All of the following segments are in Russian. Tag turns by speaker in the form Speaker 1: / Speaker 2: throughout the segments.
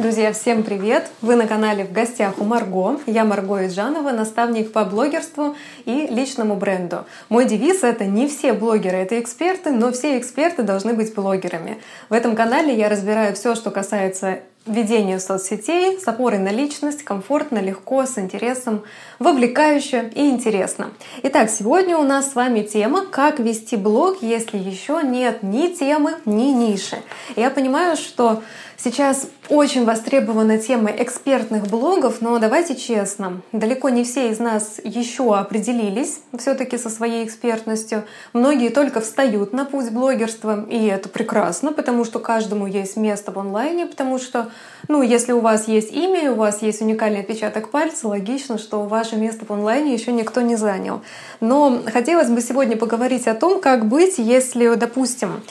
Speaker 1: Друзья, всем привет! Вы на канале «В гостях у Марго». Я Марго Иджанова, наставник по блогерству и личному бренду. Мой девиз — это не все блогеры — это эксперты, но все эксперты должны быть блогерами. В этом канале я разбираю все, что касается ведению соцсетей с опорой на личность, комфортно, легко, с интересом, вовлекающе и интересно. Итак, сегодня у нас с вами тема «Как вести блог, если еще нет ни темы, ни ниши». Я понимаю, что Сейчас очень востребована тема экспертных блогов, но давайте честно, далеко не все из нас еще определились все-таки со своей экспертностью. Многие только встают на путь блогерства, и это прекрасно, потому что каждому есть место в онлайне, потому что, ну, если у вас есть имя, у вас есть уникальный отпечаток пальца, логично, что ваше место в онлайне еще никто не занял. Но хотелось бы сегодня поговорить о том, как быть, если, допустим,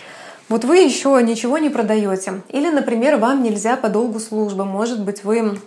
Speaker 1: вот вы еще ничего не продаете. Или, например, вам нельзя по долгу службы. Может быть, вы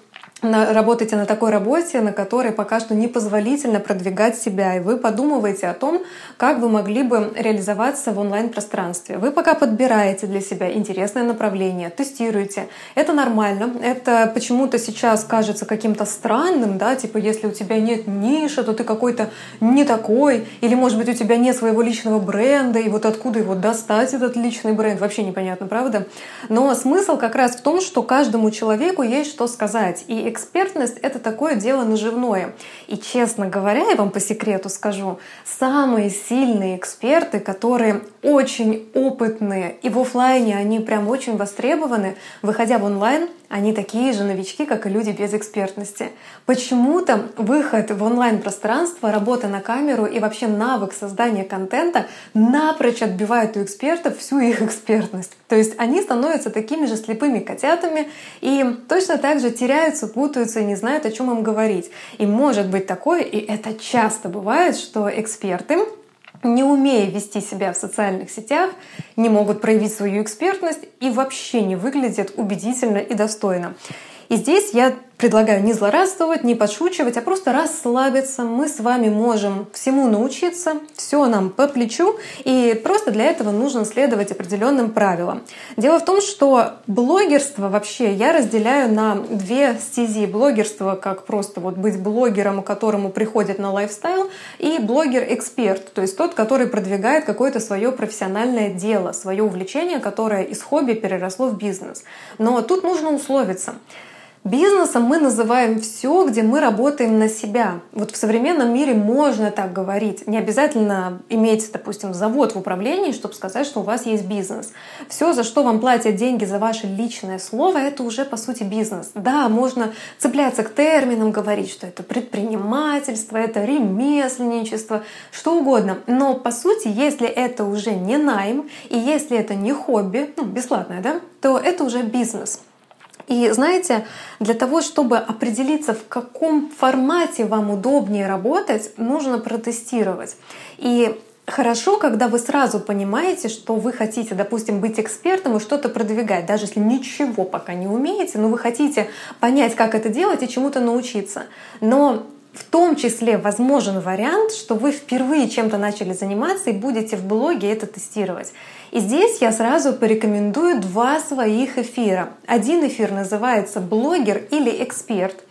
Speaker 1: работаете на такой работе, на которой пока что непозволительно продвигать себя, и вы подумываете о том, как вы могли бы реализоваться в онлайн-пространстве. Вы пока подбираете для себя интересное направление, тестируете. Это нормально. Это почему-то сейчас кажется каким-то странным, да, типа если у тебя нет ниши, то ты какой-то не такой, или может быть у тебя нет своего личного бренда, и вот откуда его достать, этот личный бренд, вообще непонятно, правда? Но смысл как раз в том, что каждому человеку есть что сказать, и экспертность — это такое дело наживное. И, честно говоря, я вам по секрету скажу, самые сильные эксперты, которые очень опытные, и в офлайне они прям очень востребованы, выходя в онлайн, они такие же новички, как и люди без экспертности. Почему-то выход в онлайн-пространство, работа на камеру и вообще навык создания контента напрочь отбивает у экспертов всю их экспертность. То есть они становятся такими же слепыми котятами и точно так же теряются, путаются и не знают, о чем им говорить. И может быть такое, и это часто бывает, что эксперты не умея вести себя в социальных сетях, не могут проявить свою экспертность и вообще не выглядят убедительно и достойно. И здесь я предлагаю не злорадствовать, не подшучивать, а просто расслабиться. Мы с вами можем всему научиться, все нам по плечу, и просто для этого нужно следовать определенным правилам. Дело в том, что блогерство вообще я разделяю на две стези. Блогерство как просто вот быть блогером, которому приходит на лайфстайл, и блогер-эксперт, то есть тот, который продвигает какое-то свое профессиональное дело, свое увлечение, которое из хобби переросло в бизнес. Но тут нужно условиться. Бизнесом мы называем все, где мы работаем на себя. Вот в современном мире можно так говорить. Не обязательно иметь, допустим, завод в управлении, чтобы сказать, что у вас есть бизнес. Все, за что вам платят деньги за ваше личное слово, это уже по сути бизнес. Да, можно цепляться к терминам, говорить, что это предпринимательство, это ремесленничество, что угодно. Но по сути, если это уже не найм и если это не хобби, ну, бесплатное, да, то это уже бизнес. И знаете, для того, чтобы определиться, в каком формате вам удобнее работать, нужно протестировать. И Хорошо, когда вы сразу понимаете, что вы хотите, допустим, быть экспертом и что-то продвигать, даже если ничего пока не умеете, но вы хотите понять, как это делать и чему-то научиться. Но в том числе возможен вариант, что вы впервые чем-то начали заниматься и будете в блоге это тестировать. И здесь я сразу порекомендую два своих эфира. Один эфир называется «Блогер или эксперт»,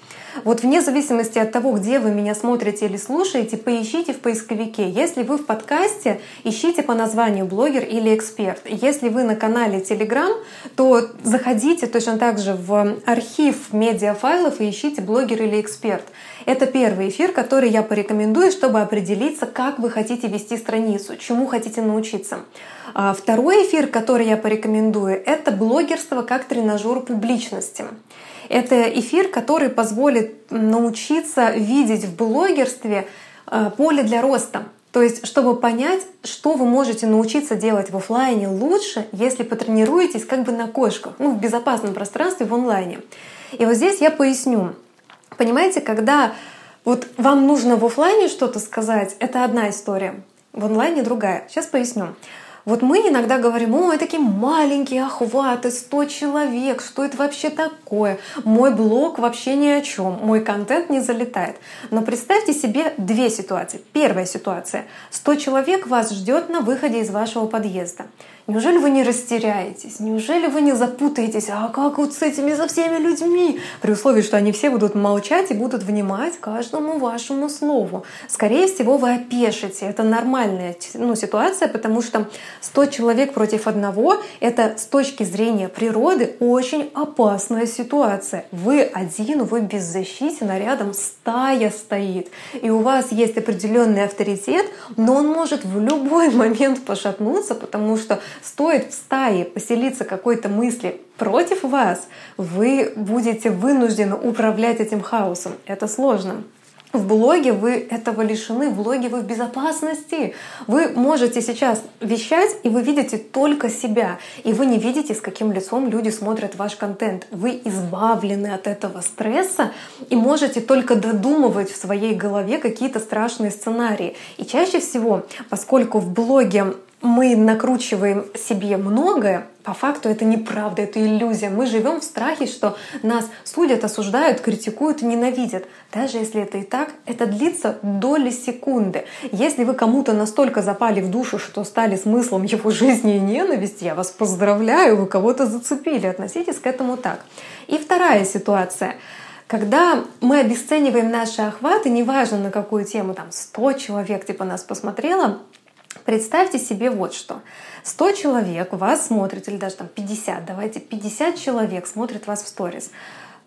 Speaker 1: вот вне зависимости от того, где вы меня смотрите или слушаете, поищите в поисковике. Если вы в подкасте, ищите по названию блогер или эксперт. Если вы на канале Telegram, то заходите точно так же в архив медиафайлов и ищите блогер или эксперт. Это первый эфир, который я порекомендую, чтобы определиться, как вы хотите вести страницу, чему хотите научиться. А второй эфир, который я порекомендую, это блогерство как тренажер публичности. Это эфир, который позволит научиться видеть в блогерстве э, поле для роста. То есть, чтобы понять, что вы можете научиться делать в офлайне лучше, если потренируетесь как бы на кошках, ну, в безопасном пространстве в онлайне. И вот здесь я поясню. Понимаете, когда вот вам нужно в офлайне что-то сказать, это одна история, в онлайне другая. Сейчас поясню. Вот мы иногда говорим, ой, такие маленькие охваты, 100 человек, что это вообще такое? Мой блог вообще ни о чем, мой контент не залетает. Но представьте себе две ситуации. Первая ситуация. 100 человек вас ждет на выходе из вашего подъезда. Неужели вы не растеряетесь? Неужели вы не запутаетесь? А как вот с этими, со всеми людьми? При условии, что они все будут молчать и будут внимать каждому вашему слову. Скорее всего, вы опешите. Это нормальная ну, ситуация, потому что 100 человек против одного — это с точки зрения природы очень опасная ситуация. Вы один, вы беззащитен, а рядом стая стоит. И у вас есть определенный авторитет, но он может в любой момент пошатнуться, потому что стоит в стае поселиться какой-то мысли против вас, вы будете вынуждены управлять этим хаосом. Это сложно. В блоге вы этого лишены, в блоге вы в безопасности. Вы можете сейчас вещать, и вы видите только себя. И вы не видите, с каким лицом люди смотрят ваш контент. Вы избавлены от этого стресса и можете только додумывать в своей голове какие-то страшные сценарии. И чаще всего, поскольку в блоге мы накручиваем себе многое, по факту это неправда, это иллюзия. Мы живем в страхе, что нас судят, осуждают, критикуют ненавидят. Даже если это и так, это длится доли секунды. Если вы кому-то настолько запали в душу, что стали смыслом его жизни и ненависти, я вас поздравляю, вы кого-то зацепили. Относитесь к этому так. И вторая ситуация. Когда мы обесцениваем наши охваты, неважно на какую тему, там 100 человек типа нас посмотрело, Представьте себе вот что. 100 человек вас смотрят, или даже там 50, давайте 50 человек смотрят вас в сторис.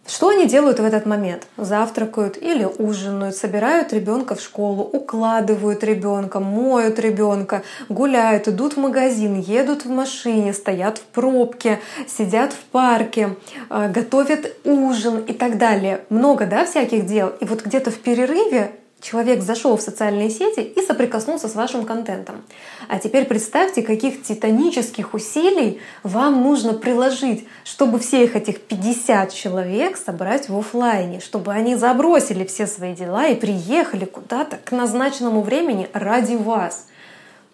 Speaker 1: Что они делают в этот момент? Завтракают или ужинают, собирают ребенка в школу, укладывают ребенка, моют ребенка, гуляют, идут в магазин, едут в машине, стоят в пробке, сидят в парке, э, готовят ужин и так далее. Много, да, всяких дел. И вот где-то в перерыве человек зашел в социальные сети и соприкоснулся с вашим контентом. А теперь представьте, каких титанических усилий вам нужно приложить, чтобы всех этих 50 человек собрать в офлайне, чтобы они забросили все свои дела и приехали куда-то к назначенному времени ради вас.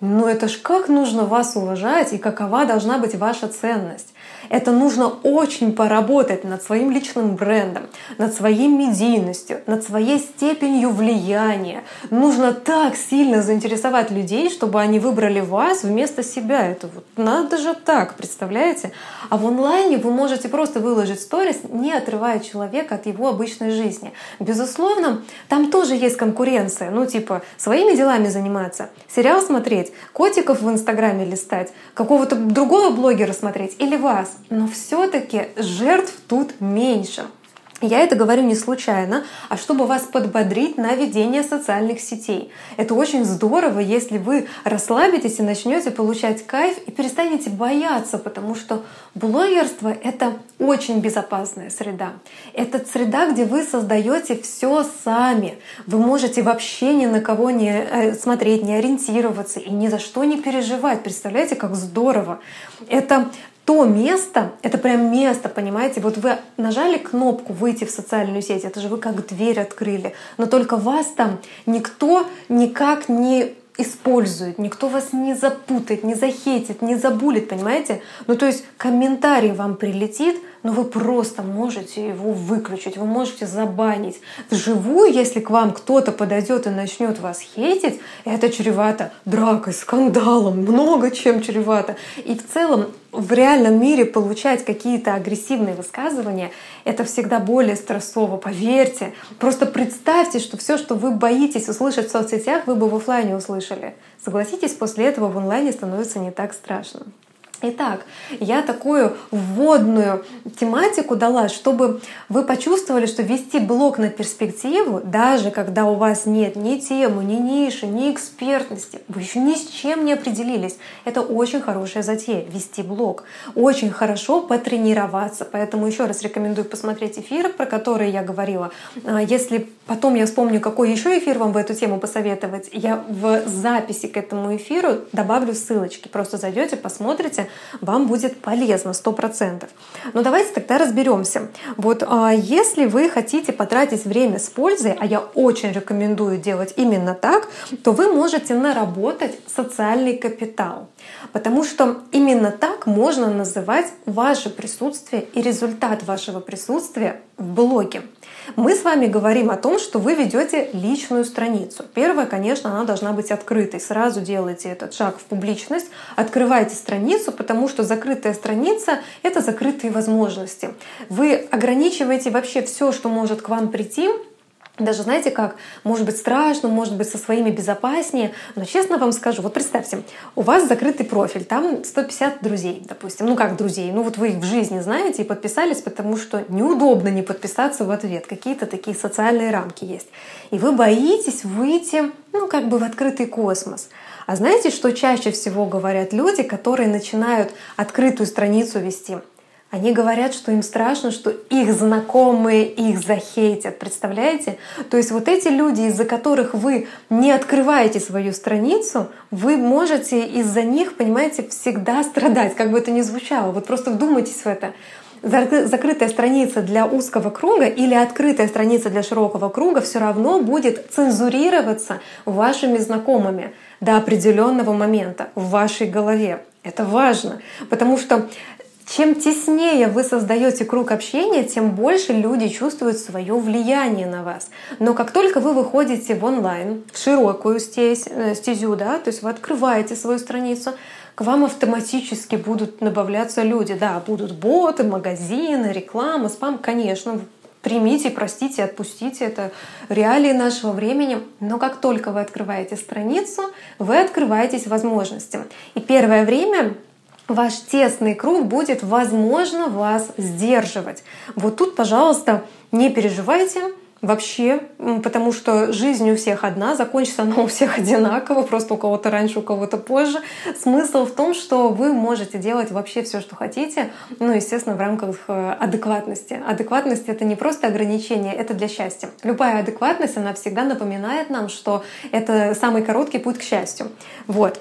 Speaker 1: Но это ж как нужно вас уважать и какова должна быть ваша ценность. Это нужно очень поработать над своим личным брендом, над своей медийностью, над своей степенью влияния. Нужно так сильно заинтересовать людей, чтобы они выбрали вас вместо себя. Это вот надо же так, представляете? А в онлайне вы можете просто выложить сторис, не отрывая человека от его обычной жизни. Безусловно, там тоже есть конкуренция. Ну, типа, своими делами заниматься, сериал смотреть, котиков в Инстаграме листать, какого-то другого блогера смотреть или вас но все-таки жертв тут меньше. Я это говорю не случайно, а чтобы вас подбодрить на ведение социальных сетей. Это очень здорово, если вы расслабитесь и начнете получать кайф и перестанете бояться, потому что блогерство — это очень безопасная среда. Это среда, где вы создаете все сами. Вы можете вообще ни на кого не э, смотреть, не ориентироваться и ни за что не переживать. Представляете, как здорово. Это то место, это прям место, понимаете, вот вы нажали кнопку «Выйти в социальную сеть», это же вы как дверь открыли, но только вас там никто никак не использует, никто вас не запутает, не захейтит, не забулит, понимаете? Ну то есть комментарий вам прилетит, но вы просто можете его выключить, вы можете забанить. Вживую, если к вам кто-то подойдет и начнет вас хейтить, это чревато дракой, скандалом, много чем чревато. И в целом в реальном мире получать какие-то агрессивные высказывания, это всегда более стрессово, поверьте. Просто представьте, что все, что вы боитесь услышать в соцсетях, вы бы в офлайне услышали. Согласитесь, после этого в онлайне становится не так страшно. Итак, я такую вводную тематику дала, чтобы вы почувствовали, что вести блог на перспективу, даже когда у вас нет ни темы, ни ниши, ни экспертности, вы еще ни с чем не определились. Это очень хорошая затея — вести блог. Очень хорошо потренироваться. Поэтому еще раз рекомендую посмотреть эфир, про который я говорила. А если потом я вспомню, какой еще эфир вам в эту тему посоветовать, я в записи к этому эфиру добавлю ссылочки. Просто зайдете, посмотрите, вам будет полезно 100%. Но давайте тогда разберемся. Вот а, если вы хотите потратить время с пользой, а я очень рекомендую делать именно так, то вы можете наработать социальный капитал. Потому что именно так можно называть ваше присутствие и результат вашего присутствия в блоге. Мы с вами говорим о том, что вы ведете личную страницу. Первое, конечно, она должна быть открытой. Сразу делайте этот шаг в публичность, открывайте страницу, потому что закрытая страница — это закрытые возможности. Вы ограничиваете вообще все, что может к вам прийти, даже знаете как, может быть страшно, может быть со своими безопаснее, но честно вам скажу, вот представьте, у вас закрытый профиль, там 150 друзей, допустим, ну как друзей, ну вот вы их в жизни знаете и подписались, потому что неудобно не подписаться в ответ, какие-то такие социальные рамки есть. И вы боитесь выйти, ну как бы в открытый космос. А знаете, что чаще всего говорят люди, которые начинают открытую страницу вести? Они говорят, что им страшно, что их знакомые их захейтят. Представляете? То есть вот эти люди, из-за которых вы не открываете свою страницу, вы можете из-за них, понимаете, всегда страдать, как бы это ни звучало. Вот просто вдумайтесь в это закрытая страница для узкого круга или открытая страница для широкого круга все равно будет цензурироваться вашими знакомыми до определенного момента в вашей голове. Это важно, потому что чем теснее вы создаете круг общения, тем больше люди чувствуют свое влияние на вас. Но как только вы выходите в онлайн, в широкую э, стезю, да, то есть вы открываете свою страницу, к вам автоматически будут добавляться люди. Да, будут боты, магазины, реклама, спам, конечно, примите, простите, отпустите. Это реалии нашего времени. Но как только вы открываете страницу, вы открываетесь возможностям. И первое время ваш тесный круг будет, возможно, вас сдерживать. Вот тут, пожалуйста, не переживайте, вообще, потому что жизнь у всех одна, закончится она у всех одинаково, просто у кого-то раньше, у кого-то позже. Смысл в том, что вы можете делать вообще все, что хотите, ну, естественно, в рамках э, адекватности. Адекватность — это не просто ограничение, это для счастья. Любая адекватность, она всегда напоминает нам, что это самый короткий путь к счастью. Вот.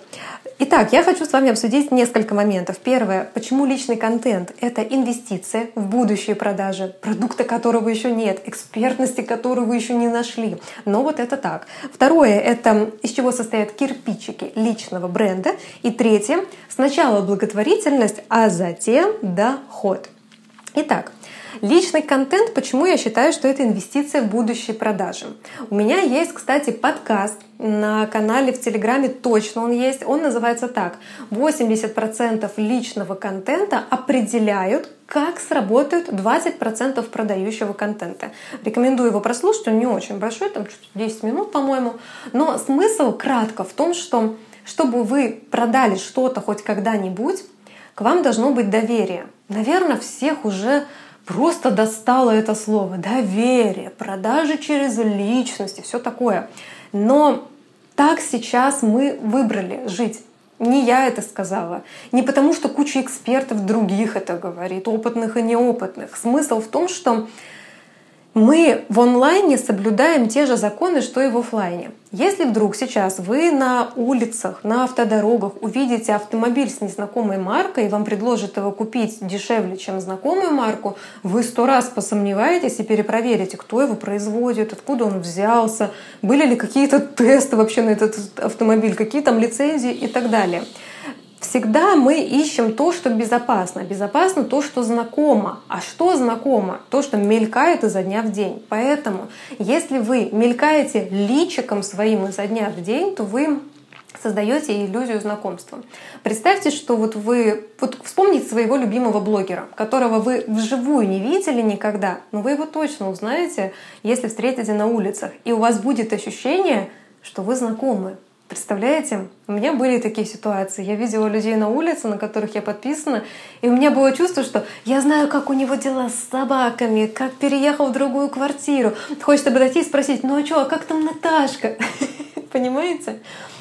Speaker 1: Итак, я хочу с вами обсудить несколько моментов. Первое, почему личный контент — это инвестиция в будущие продажи, продукта которого еще нет, экспертности которую вы еще не нашли. Но вот это так. Второе — это из чего состоят кирпичики личного бренда. И третье — сначала благотворительность, а затем доход. Итак, Личный контент, почему я считаю, что это инвестиция в будущие продажи? У меня есть, кстати, подкаст на канале в Телеграме, точно он есть. Он называется так. 80% личного контента определяют, как сработают 20% продающего контента. Рекомендую его прослушать, он не очень большой, там 10 минут, по-моему. Но смысл кратко в том, что чтобы вы продали что-то хоть когда-нибудь, к вам должно быть доверие. Наверное, всех уже просто достало это слово. Доверие, продажи через личности, все такое. Но так сейчас мы выбрали жить. Не я это сказала. Не потому, что куча экспертов других это говорит, опытных и неопытных. Смысл в том, что мы в онлайне соблюдаем те же законы, что и в офлайне. Если вдруг сейчас вы на улицах, на автодорогах увидите автомобиль с незнакомой маркой и вам предложат его купить дешевле, чем знакомую марку, вы сто раз посомневаетесь и перепроверите, кто его производит, откуда он взялся, были ли какие-то тесты вообще на этот автомобиль, какие там лицензии и так далее. Всегда мы ищем то, что безопасно. Безопасно то, что знакомо. А что знакомо? То, что мелькает изо дня в день. Поэтому, если вы мелькаете личиком своим изо дня в день, то вы создаете иллюзию знакомства. Представьте, что вот вы вот вспомните своего любимого блогера, которого вы вживую не видели никогда, но вы его точно узнаете, если встретите на улицах, и у вас будет ощущение, что вы знакомы. Представляете? У меня были такие ситуации. Я видела людей на улице, на которых я подписана, и у меня было чувство, что я знаю, как у него дела с собаками, как переехал в другую квартиру. Хочется подойти и спросить, ну а что, а как там Наташка? Понимаете?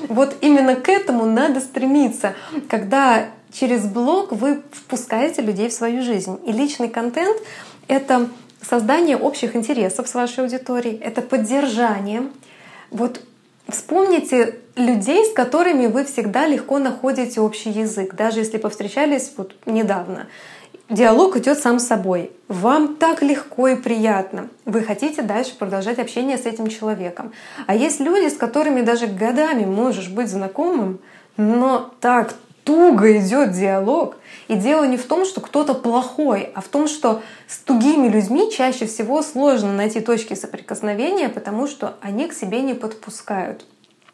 Speaker 1: Вот именно к этому надо стремиться, когда через блог вы впускаете людей в свою жизнь. И личный контент — это создание общих интересов с вашей аудиторией, это поддержание. Вот Вспомните людей, с которыми вы всегда легко находите общий язык, даже если повстречались вот недавно. Диалог идет сам собой. Вам так легко и приятно. Вы хотите дальше продолжать общение с этим человеком. А есть люди, с которыми даже годами можешь быть знакомым, но так туго идет диалог. И дело не в том, что кто-то плохой, а в том, что с тугими людьми чаще всего сложно найти точки соприкосновения, потому что они к себе не подпускают.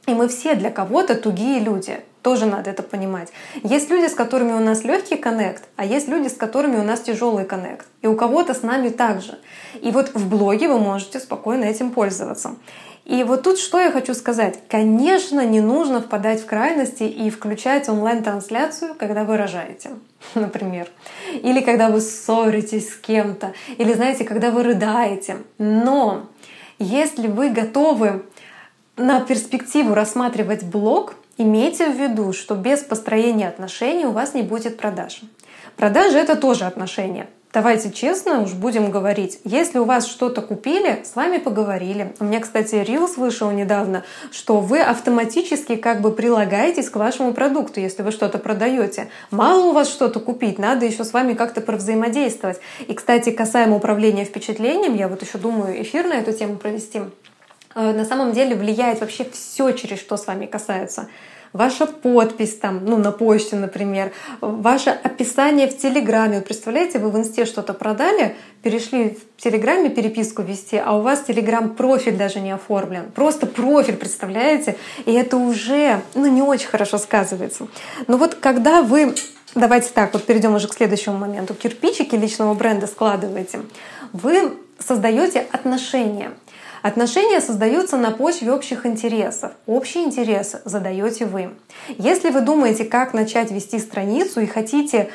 Speaker 1: И мы все для кого-то тугие люди. Тоже надо это понимать. Есть люди, с которыми у нас легкий коннект, а есть люди, с которыми у нас тяжелый коннект. И у кого-то с нами также. И вот в блоге вы можете спокойно этим пользоваться. И вот тут что я хочу сказать. Конечно, не нужно впадать в крайности и включать онлайн-трансляцию, когда вы рожаете, например. Или когда вы ссоритесь с кем-то. Или, знаете, когда вы рыдаете. Но если вы готовы на перспективу рассматривать блог, имейте в виду, что без построения отношений у вас не будет продаж. Продажи — это тоже отношения. Давайте честно уж будем говорить. Если у вас что-то купили, с вами поговорили. У меня, кстати, Reels вышел недавно, что вы автоматически как бы прилагаетесь к вашему продукту, если вы что-то продаете. Мало у вас что-то купить, надо еще с вами как-то провзаимодействовать. И, кстати, касаемо управления впечатлением, я вот еще думаю эфир на эту тему провести. Э, на самом деле влияет вообще все, через что с вами касается. Ваша подпись там, ну, на почте, например, ваше описание в Телеграме. Вот представляете, вы в Инсте что-то продали, перешли в Телеграме переписку вести, а у вас Телеграм-профиль даже не оформлен. Просто профиль, представляете? И это уже, ну, не очень хорошо сказывается. Но вот когда вы Давайте так, вот перейдем уже к следующему моменту. Кирпичики личного бренда складываете. Вы создаете отношения. Отношения создаются на почве общих интересов. Общие интересы задаете вы. Если вы думаете, как начать вести страницу и хотите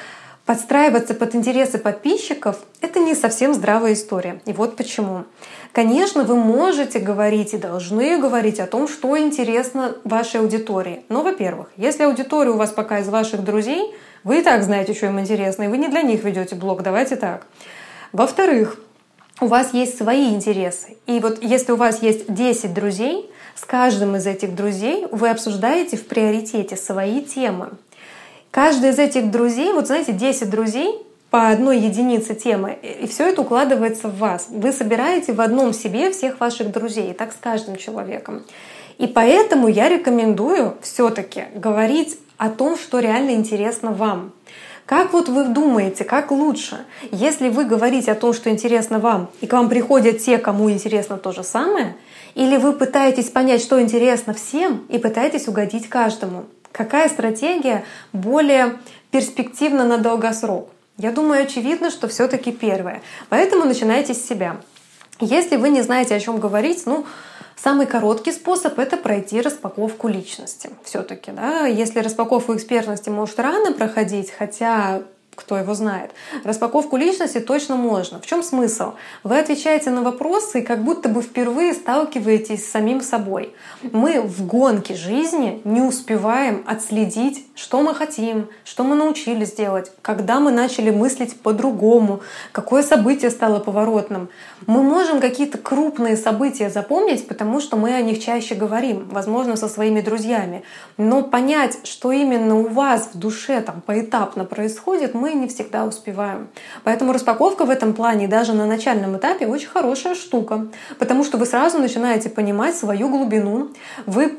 Speaker 1: подстраиваться под интересы подписчиков, это не совсем здравая история. И вот почему. Конечно, вы можете говорить и должны говорить о том, что интересно вашей аудитории. Но, во-первых, если аудитория у вас пока из ваших друзей, вы и так знаете, что им интересно, и вы не для них ведете блог, давайте так. Во-вторых, у вас есть свои интересы. И вот если у вас есть 10 друзей, с каждым из этих друзей вы обсуждаете в приоритете свои темы. Каждый из этих друзей, вот знаете, 10 друзей по одной единице темы, и все это укладывается в вас. Вы собираете в одном себе всех ваших друзей, и так с каждым человеком. И поэтому я рекомендую все-таки говорить о том, что реально интересно вам. Как вот вы думаете, как лучше, если вы говорите о том, что интересно вам, и к вам приходят те, кому интересно то же самое, или вы пытаетесь понять, что интересно всем, и пытаетесь угодить каждому? Какая стратегия более перспективна на долгосрок? Я думаю, очевидно, что все-таки первое. Поэтому начинайте с себя. Если вы не знаете, о чем говорить, ну, Самый короткий способ — это пройти распаковку личности. Все-таки, да, если распаковку экспертности может рано проходить, хотя кто его знает. Распаковку личности точно можно. В чем смысл? Вы отвечаете на вопросы и как будто бы впервые сталкиваетесь с самим собой. Мы в гонке жизни не успеваем отследить, что мы хотим, что мы научились делать, когда мы начали мыслить по-другому, какое событие стало поворотным. Мы можем какие-то крупные события запомнить, потому что мы о них чаще говорим, возможно, со своими друзьями. Но понять, что именно у вас в душе там поэтапно происходит, мы мы не всегда успеваем. Поэтому распаковка в этом плане даже на начальном этапе очень хорошая штука, потому что вы сразу начинаете понимать свою глубину. Вы,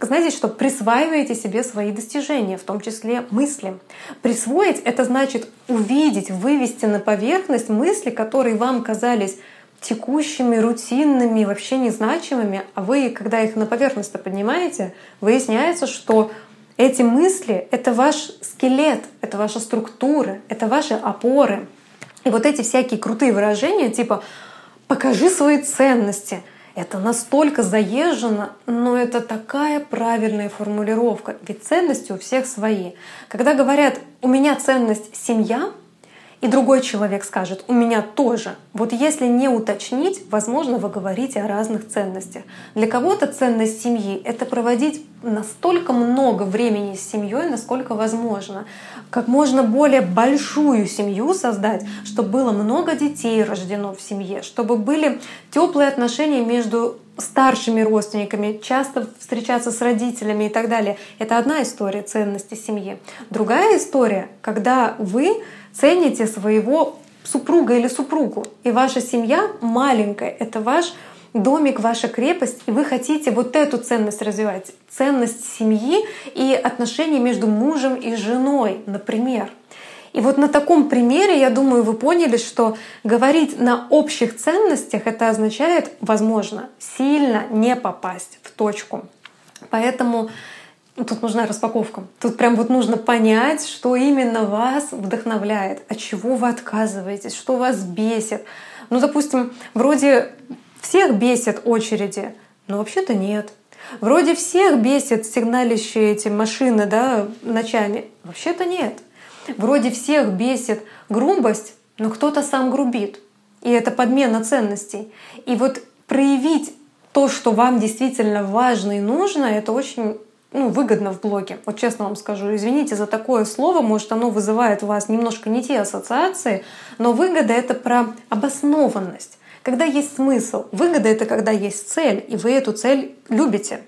Speaker 1: знаете, что присваиваете себе свои достижения, в том числе мысли. Присвоить — это значит увидеть, вывести на поверхность мысли, которые вам казались текущими, рутинными, вообще незначимыми, а вы, когда их на поверхность поднимаете, выясняется, что эти мысли — это ваш скелет, это ваша структура, это ваши опоры. И вот эти всякие крутые выражения типа «покажи свои ценности», это настолько заезжено, но это такая правильная формулировка, ведь ценности у всех свои. Когда говорят «у меня ценность семья», и другой человек скажет, у меня тоже. Вот если не уточнить, возможно, вы говорите о разных ценностях. Для кого-то ценность семьи — это проводить настолько много времени с семьей, насколько возможно. Как можно более большую семью создать, чтобы было много детей рождено в семье, чтобы были теплые отношения между старшими родственниками, часто встречаться с родителями и так далее. Это одна история ценности семьи. Другая история, когда вы цените своего супруга или супругу, и ваша семья маленькая, это ваш домик ваша крепость, и вы хотите вот эту ценность развивать, ценность семьи и отношений между мужем и женой, например. И вот на таком примере, я думаю, вы поняли, что говорить на общих ценностях это означает, возможно, сильно не попасть в точку. Поэтому тут нужна распаковка. Тут прям вот нужно понять, что именно вас вдохновляет, от чего вы отказываетесь, что вас бесит. Ну, допустим, вроде всех бесит очереди, но вообще-то нет. Вроде всех бесит сигналищие эти машины да, ночами. Вообще-то нет. Вроде всех бесит грубость, но кто-то сам грубит. И это подмена ценностей. И вот проявить то, что вам действительно важно и нужно, это очень ну, выгодно в блоге. Вот честно вам скажу, извините за такое слово, может оно вызывает у вас немножко не те ассоциации, но выгода — это про обоснованность. Когда есть смысл. Выгода — это когда есть цель, и вы эту цель любите.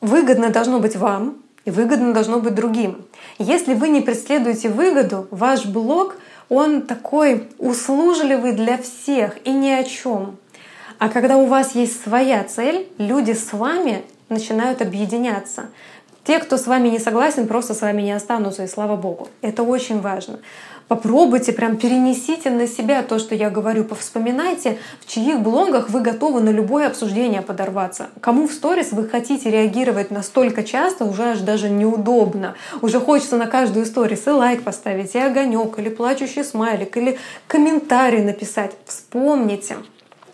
Speaker 1: Выгодно должно быть вам, и выгодно должно быть другим. Если вы не преследуете выгоду, ваш блог, он такой услужливый для всех и ни о чем. А когда у вас есть своя цель, люди с вами начинают объединяться. Те, кто с вами не согласен, просто с вами не останутся, и слава богу. Это очень важно. Попробуйте, прям перенесите на себя то, что я говорю, повспоминайте, в чьих блогах вы готовы на любое обсуждение подорваться. Кому в сторис вы хотите реагировать настолько часто, уже аж даже неудобно. Уже хочется на каждую сторис и лайк поставить, и огонек, или плачущий смайлик, или комментарий написать. Вспомните.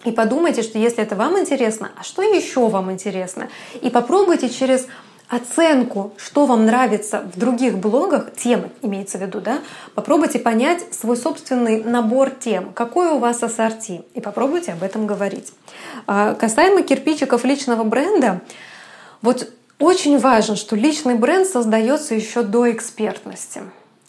Speaker 1: И подумайте, что если это вам интересно, а что еще вам интересно? И попробуйте через оценку, что вам нравится в других блогах, темы имеется в виду, да, попробуйте понять свой собственный набор тем, какой у вас ассорти, и попробуйте об этом говорить. А, касаемо кирпичиков личного бренда, вот очень важно, что личный бренд создается еще до экспертности.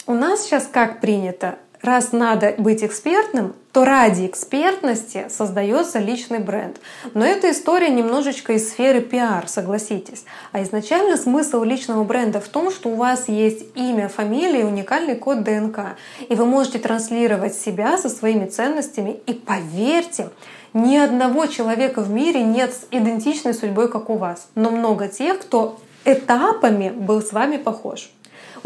Speaker 1: У нас сейчас как принято? Раз надо быть экспертным, то ради экспертности создается личный бренд. Но эта история немножечко из сферы пиар, согласитесь. А изначально смысл личного бренда в том, что у вас есть имя, фамилия и уникальный код ДНК. И вы можете транслировать себя со своими ценностями. И поверьте, ни одного человека в мире нет с идентичной судьбой, как у вас. Но много тех, кто этапами был с вами похож.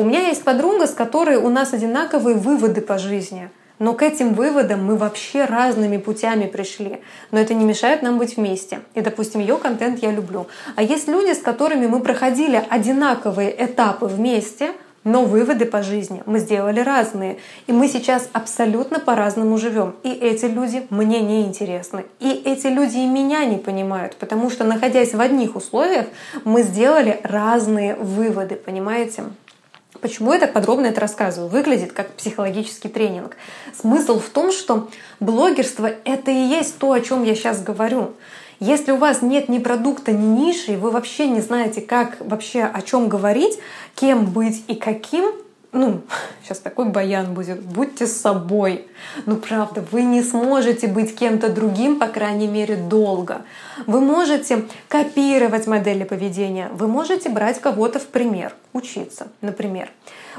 Speaker 1: У меня есть подруга, с которой у нас одинаковые выводы по жизни. Но к этим выводам мы вообще разными путями пришли. Но это не мешает нам быть вместе. И, допустим, ее контент я люблю. А есть люди, с которыми мы проходили одинаковые этапы вместе, но выводы по жизни мы сделали разные. И мы сейчас абсолютно по-разному живем. И эти люди мне не интересны. И эти люди и меня не понимают, потому что, находясь в одних условиях, мы сделали разные выводы, понимаете? Почему я так подробно это рассказываю? Выглядит как психологический тренинг. Смысл в том, что блогерство — это и есть то, о чем я сейчас говорю. Если у вас нет ни продукта, ни ниши, и вы вообще не знаете, как вообще о чем говорить, кем быть и каким, ну, сейчас такой баян будет, будьте собой. Ну, правда, вы не сможете быть кем-то другим, по крайней мере, долго. Вы можете копировать модели поведения, вы можете брать кого-то в пример, учиться, например.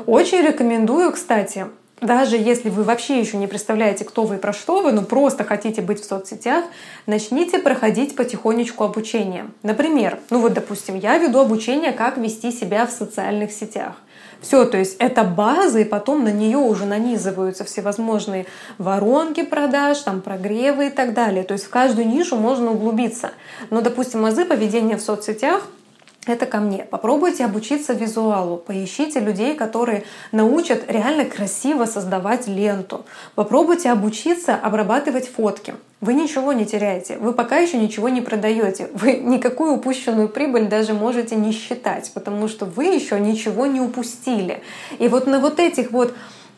Speaker 1: Очень рекомендую, кстати, даже если вы вообще еще не представляете, кто вы и про что вы, но просто хотите быть в соцсетях, начните проходить потихонечку обучение. Например, ну вот, допустим, я веду обучение, как вести себя в социальных сетях. Все, то есть это база, и потом на нее уже нанизываются всевозможные воронки продаж, там прогревы и так далее. То есть в каждую нишу можно углубиться. Но, допустим, азы поведения в соцсетях это ко мне. Попробуйте обучиться визуалу, поищите людей, которые научат реально красиво создавать ленту. Попробуйте обучиться обрабатывать фотки. Вы ничего не теряете, вы пока еще ничего не продаете, вы никакую упущенную прибыль даже можете не считать, потому что вы еще ничего не упустили. И вот на вот этих вот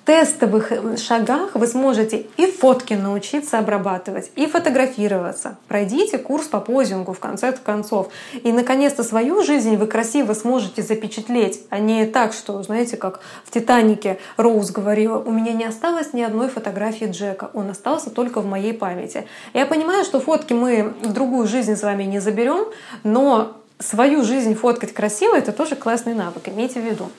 Speaker 1: тестовых э, шагах вы сможете и фотки научиться обрабатывать, и фотографироваться. Пройдите курс по позингу в конце концов. И, наконец-то, свою жизнь вы красиво сможете запечатлеть, а не так, что, знаете, как в «Титанике» Роуз говорила, у меня не осталось ни одной фотографии Джека, он остался только в моей памяти. Я понимаю, что фотки мы в другую жизнь с вами не заберем, но свою жизнь фоткать красиво — это тоже классный навык, имейте в виду.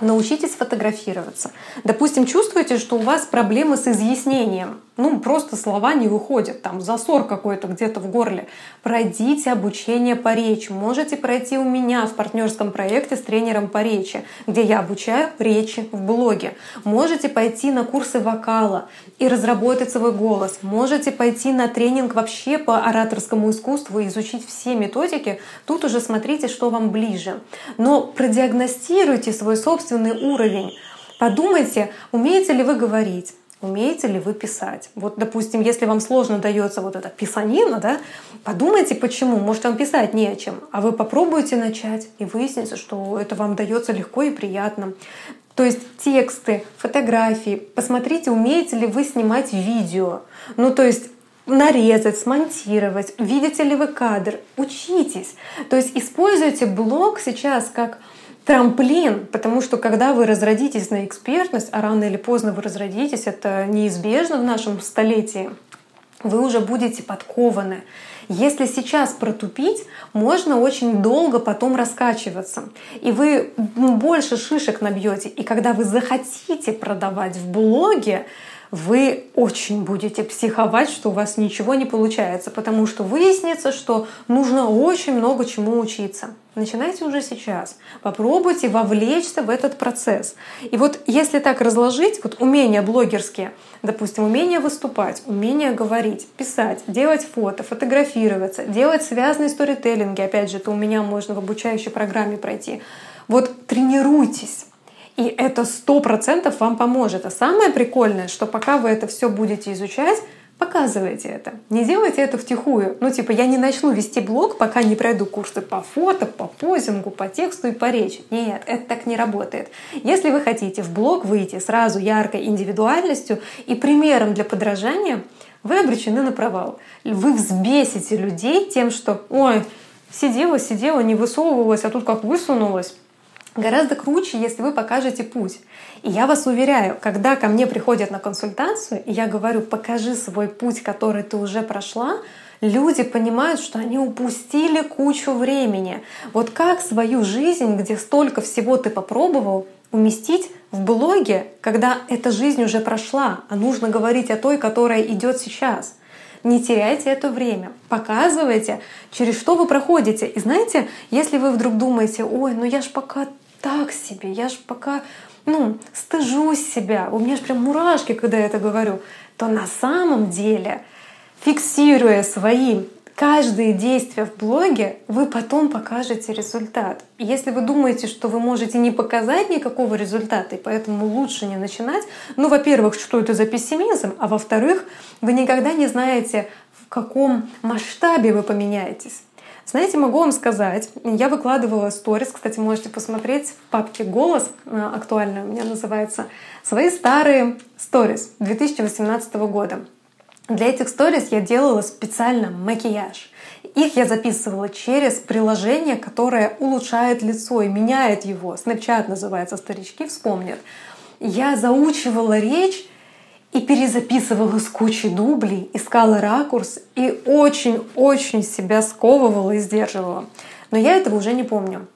Speaker 1: Научитесь фотографироваться. Допустим, чувствуете, что у вас проблемы с изъяснением. Ну, просто слова не выходят, там засор какой-то где-то в горле. Пройдите обучение по речи. Можете пройти у меня в партнерском проекте с тренером по речи, где я обучаю речи в блоге. Можете пойти на курсы вокала и разработать свой голос. Можете пойти на тренинг вообще по ораторскому искусству и изучить все методики. Тут уже смотрите, что вам ближе. Но продиагностируйте свой собственный уровень. Подумайте, умеете ли вы говорить, Умеете ли вы писать? Вот, допустим, если вам сложно дается вот эта писанина, да, подумайте, почему. Может, вам писать не о чем, а вы попробуйте начать и выяснится, что это вам дается легко и приятно. То есть тексты, фотографии. Посмотрите, умеете ли вы снимать видео. Ну, то есть нарезать, смонтировать, видите ли вы кадр, учитесь. То есть используйте блог сейчас как трамплин, потому что когда вы разродитесь на экспертность, а рано или поздно вы разродитесь, это неизбежно в нашем столетии, вы уже будете подкованы. Если сейчас протупить, можно очень долго потом раскачиваться. И вы больше шишек набьете. И когда вы захотите продавать в блоге, вы очень будете психовать, что у вас ничего не получается, потому что выяснится, что нужно очень много чему учиться. Начинайте уже сейчас. Попробуйте вовлечься в этот процесс. И вот если так разложить, вот умения блогерские, допустим, умение выступать, умение говорить, писать, делать фото, фотографироваться, делать связанные сторителлинги, опять же, это у меня можно в обучающей программе пройти. Вот тренируйтесь и это сто процентов вам поможет. А самое прикольное, что пока вы это все будете изучать, показывайте это. Не делайте это втихую. Ну, типа, я не начну вести блог, пока не пройду курсы по фото, по позингу, по тексту и по речи. Нет, это так не работает. Если вы хотите в блог выйти сразу яркой индивидуальностью и примером для подражания, вы обречены на провал. Вы взбесите людей тем, что «Ой, сидела, сидела, не высовывалась, а тут как высунулась». Гораздо круче, если вы покажете путь. И я вас уверяю, когда ко мне приходят на консультацию, и я говорю, покажи свой путь, который ты уже прошла, люди понимают, что они упустили кучу времени. Вот как свою жизнь, где столько всего ты попробовал, уместить в блоге, когда эта жизнь уже прошла, а нужно говорить о той, которая идет сейчас. Не теряйте это время. Показывайте, через что вы проходите. И знаете, если вы вдруг думаете, ой, ну я ж пока так себе, я же пока ну, стыжусь себя, у меня же прям мурашки, когда я это говорю, то на самом деле, фиксируя свои каждые действия в блоге, вы потом покажете результат. Если вы думаете, что вы можете не показать никакого результата, и поэтому лучше не начинать, ну, во-первых, что это за пессимизм, а во-вторых, вы никогда не знаете, в каком масштабе вы поменяетесь. Знаете, могу вам сказать, я выкладывала сторис, кстати, можете посмотреть в папке «Голос», э, актуальная у меня называется, свои старые сторис 2018 года. Для этих сторис я делала специально макияж. Их я записывала через приложение, которое улучшает лицо и меняет его. Snapchat называется, старички вспомнят. Я заучивала речь и перезаписывала с кучей дублей, искала ракурс и очень-очень себя сковывала и сдерживала. Но я этого уже не помню.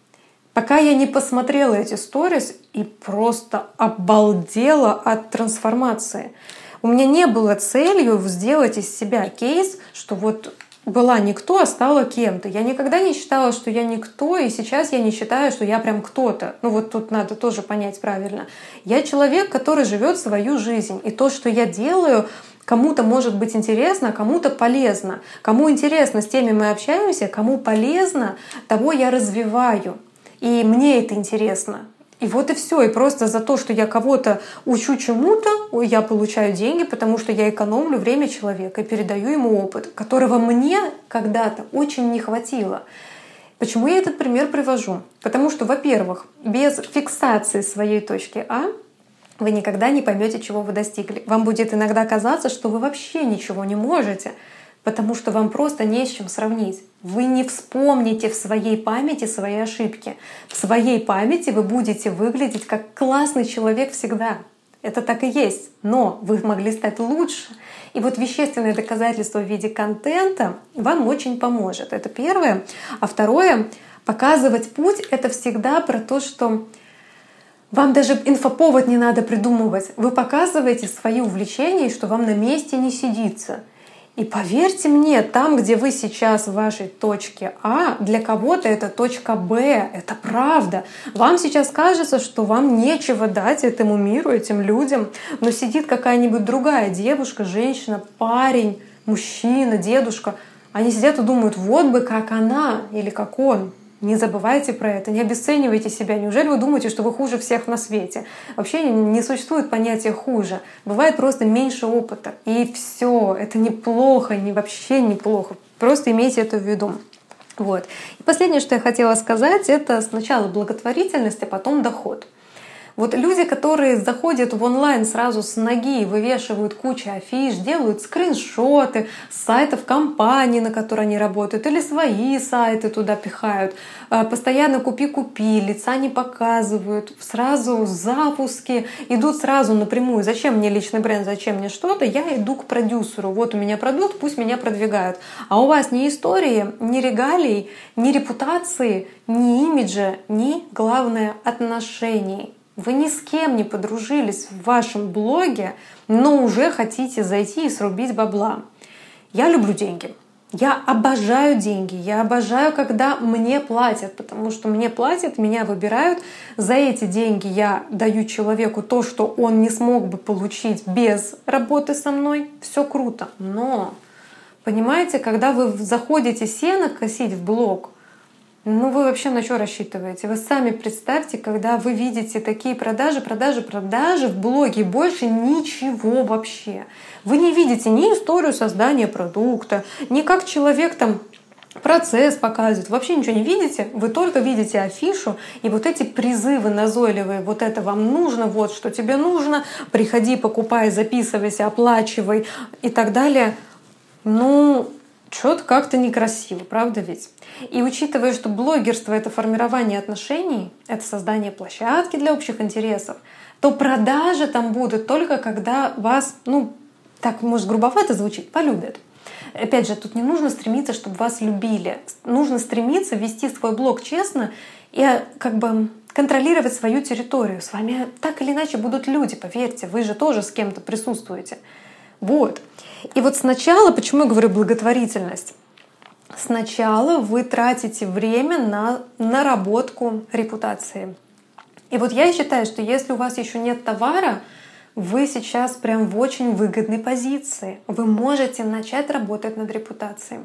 Speaker 1: Пока я не посмотрела эти сторис и просто обалдела от трансформации. У меня не было целью сделать из себя кейс, что вот была никто, а стала кем-то. Я никогда не считала, что я никто, и сейчас я не считаю, что я прям кто-то. Ну вот тут надо тоже понять правильно. Я человек, который живет свою жизнь. И то, что я делаю, кому-то может быть интересно, а кому-то полезно. Кому интересно, с теми мы общаемся, кому полезно, того я развиваю. И мне это интересно. И вот и все. И просто за то, что я кого-то учу чему-то, я получаю деньги, потому что я экономлю время человека и передаю ему опыт, которого мне когда-то очень не хватило. Почему я этот пример привожу? Потому что, во-первых, без фиксации своей точки А вы никогда не поймете, чего вы достигли. Вам будет иногда казаться, что вы вообще ничего не можете, потому что вам просто не с чем сравнить. Вы не вспомните в своей памяти свои ошибки. В своей памяти вы будете выглядеть как классный человек всегда. Это так и есть. Но вы могли стать лучше. И вот вещественное доказательство в виде контента вам очень поможет. Это первое. А второе, показывать путь — это всегда про то, что Вам даже инфоповод не надо придумывать. Вы показываете свои увлечения, что вам на месте не сидится. И поверьте мне, там, где вы сейчас в вашей точке А, для кого-то это точка Б. Это правда. Вам сейчас кажется, что вам нечего дать этому миру, этим людям, но сидит какая-нибудь другая девушка, женщина, парень, мужчина, дедушка. Они сидят и думают, вот бы как она или как он. Не забывайте про это, не обесценивайте себя. Неужели вы думаете, что вы хуже всех на свете? Вообще не существует понятия хуже. Бывает просто меньше опыта. И все. Это неплохо, не вообще неплохо. Просто имейте это в виду. Вот. И последнее, что я хотела сказать, это сначала благотворительность, а потом доход. Вот люди, которые заходят в онлайн сразу с ноги, вывешивают кучу афиш, делают скриншоты с сайтов компаний, на которые они работают, или свои сайты туда пихают, а, постоянно купи-купи, лица не показывают, сразу запуски, идут сразу напрямую. Зачем мне личный бренд, зачем мне что-то? Я иду к продюсеру. Вот у меня продукт, пусть меня продвигают. А у вас ни истории, ни регалий, ни репутации, ни имиджа, ни, главное, отношений. Вы ни с кем не подружились в вашем блоге, но уже хотите зайти и срубить бабла. Я люблю деньги. Я обожаю деньги, я обожаю, когда мне платят, потому что мне платят, меня выбирают. За эти деньги я даю человеку то, что он не смог бы получить без работы со мной. Все круто. Но, понимаете, когда вы заходите сено косить в блог, ну вы вообще на что рассчитываете? Вы сами представьте, когда вы видите такие продажи, продажи, продажи в блоге, больше ничего вообще. Вы не видите ни историю создания продукта, ни как человек там процесс показывает, вообще ничего не видите, вы только видите афишу и вот эти призывы назойливые, вот это вам нужно, вот что тебе нужно, приходи, покупай, записывайся, оплачивай и так далее. Ну, что-то как-то некрасиво, правда ведь? И учитывая, что блогерство — это формирование отношений, это создание площадки для общих интересов, то продажи там будут только когда вас, ну, так, может, грубовато звучит, полюбят. Опять же, тут не нужно стремиться, чтобы вас любили. Нужно стремиться вести свой блог честно и э, как бы контролировать свою территорию. С вами так или иначе будут люди, поверьте, вы же тоже с кем-то присутствуете. Вот. И вот сначала, почему я говорю благотворительность? Сначала вы тратите время на наработку репутации. И вот я считаю, что если у вас еще нет товара, вы сейчас прям в очень выгодной позиции. Вы можете начать работать над репутацией.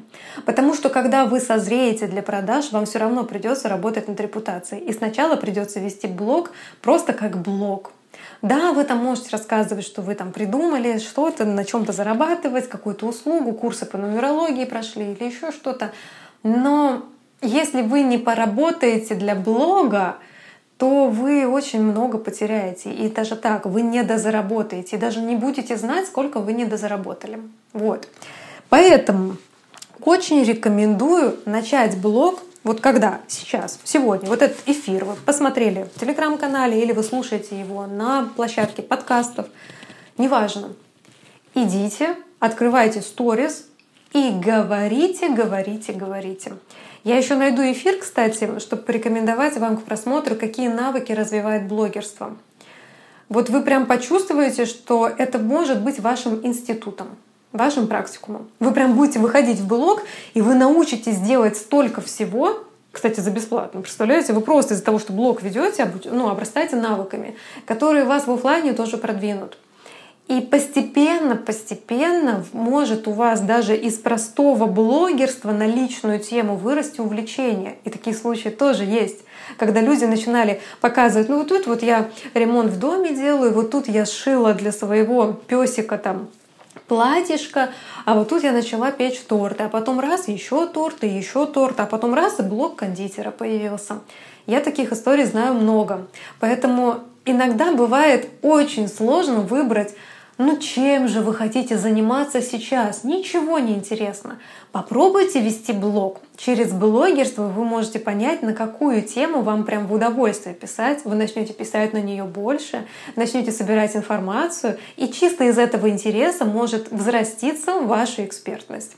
Speaker 1: Потому что когда вы созреете для продаж, вам все равно придется работать над репутацией. И сначала придется вести блог просто как блог. Да, вы там можете рассказывать, что вы там придумали что-то, на чем-то зарабатывать, какую-то услугу, курсы по нумерологии прошли или еще что-то. Но если вы не поработаете для блога, то вы очень много потеряете. И даже так, вы не дозаработаете, и даже не будете знать, сколько вы не дозаработали. Вот. Поэтому очень рекомендую начать блог вот когда? Сейчас, сегодня, вот этот эфир. Вы посмотрели в телеграм-канале или вы слушаете его на площадке подкастов, неважно, идите, открывайте сторис и говорите, говорите, говорите. Я еще найду эфир, кстати, чтобы порекомендовать вам к просмотру, какие навыки развивает блогерство. Вот вы прям почувствуете, что это может быть вашим институтом, вашим практикумом. Вы прям будете выходить в блог, и вы научитесь делать столько всего, кстати, за бесплатно. Представляете, вы просто из-за того, что блог ведете, ну, обрастаете навыками, которые вас в офлайне тоже продвинут. И постепенно, постепенно может у вас даже из простого блогерства на личную тему вырасти увлечение. И такие случаи тоже есть. Когда люди начинали показывать, ну вот тут вот я ремонт в доме делаю, вот тут я сшила для своего песика там платьишко, а вот тут я начала печь торты, а потом раз еще торты, еще торт, а потом раз и блок кондитера появился. Я таких историй знаю много. Поэтому иногда бывает очень сложно выбрать ну чем же вы хотите заниматься сейчас? Ничего не интересно. Попробуйте вести блог. Через блогерство вы можете понять, на какую тему вам прям в удовольствие писать. Вы начнете писать на нее больше, начнете собирать информацию, и чисто из этого интереса может взраститься ваша экспертность.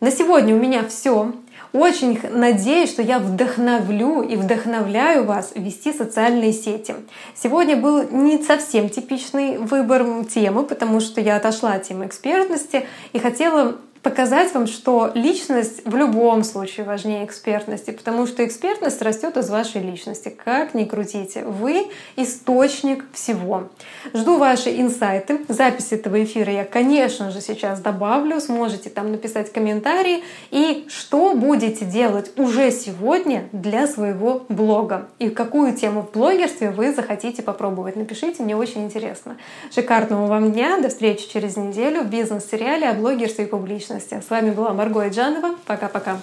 Speaker 1: На сегодня у меня все. Очень надеюсь, что я вдохновлю и вдохновляю вас вести социальные сети. Сегодня был не совсем типичный выбор темы, потому что я отошла от темы экспертности и хотела показать вам, что личность в любом случае важнее экспертности, потому что экспертность растет из вашей личности. Как ни крутите, вы источник всего. Жду ваши инсайты. Запись этого эфира я, конечно же, сейчас добавлю. Сможете там написать комментарии. И что будете делать уже сегодня для своего блога. И какую тему в блогерстве вы захотите попробовать. Напишите, мне очень интересно. Шикарного вам дня. До встречи через неделю в бизнес-сериале о блогерстве и публичности. С вами была Марго Иджанова. Пока-пока.